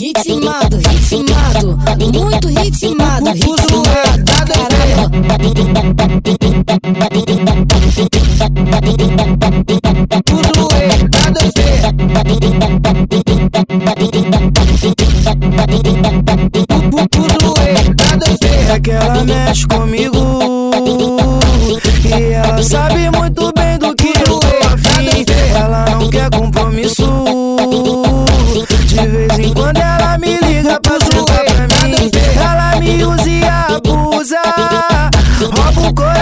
Ritmado, ritmado, muito ritmado, ritmado, caralho. Tudo é Tudo é É que ela mexe comigo E ela sabe muito bem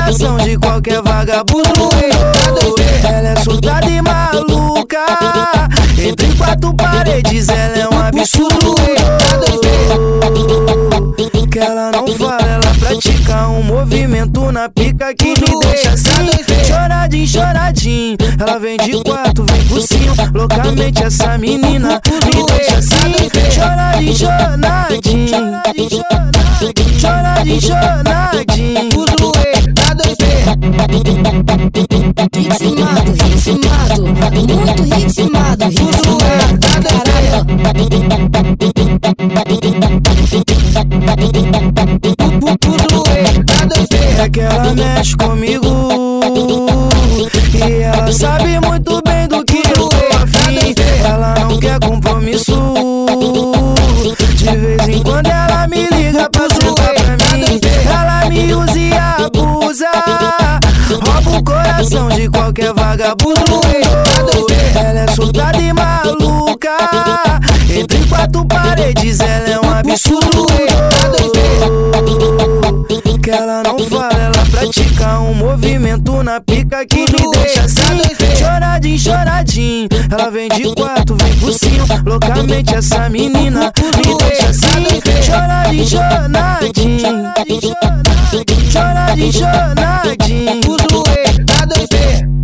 coração de qualquer vagabundo Ela é surtada e maluca. Entre quatro paredes ela é um absurdo que ela não fala, ela pratica um movimento na pica que me deixa assim, choradinho, choradinho. Ela vem de quatro, vem por cima, loucamente essa menina me deixa assim, choradinho, choradinho, choradinho, choradinho. Ritmado, ritmado, muito ritmado, ritmado, caralho. É que ela mexe comigo E ela sabe muito bem do que eu tô Ela não quer compromisso De vez em quando ela coração de qualquer vagabundo Ela é surtada e maluca. Entre quatro paredes ela é um absurdo que ela não fala, ela pratica um movimento na pica que me deixa assim, choradinho, choradinho. Ela vem de quatro, vem por cima, loucamente essa menina me deixa assim, choradinho, choradinho, choradinho, choradinho. Tudo é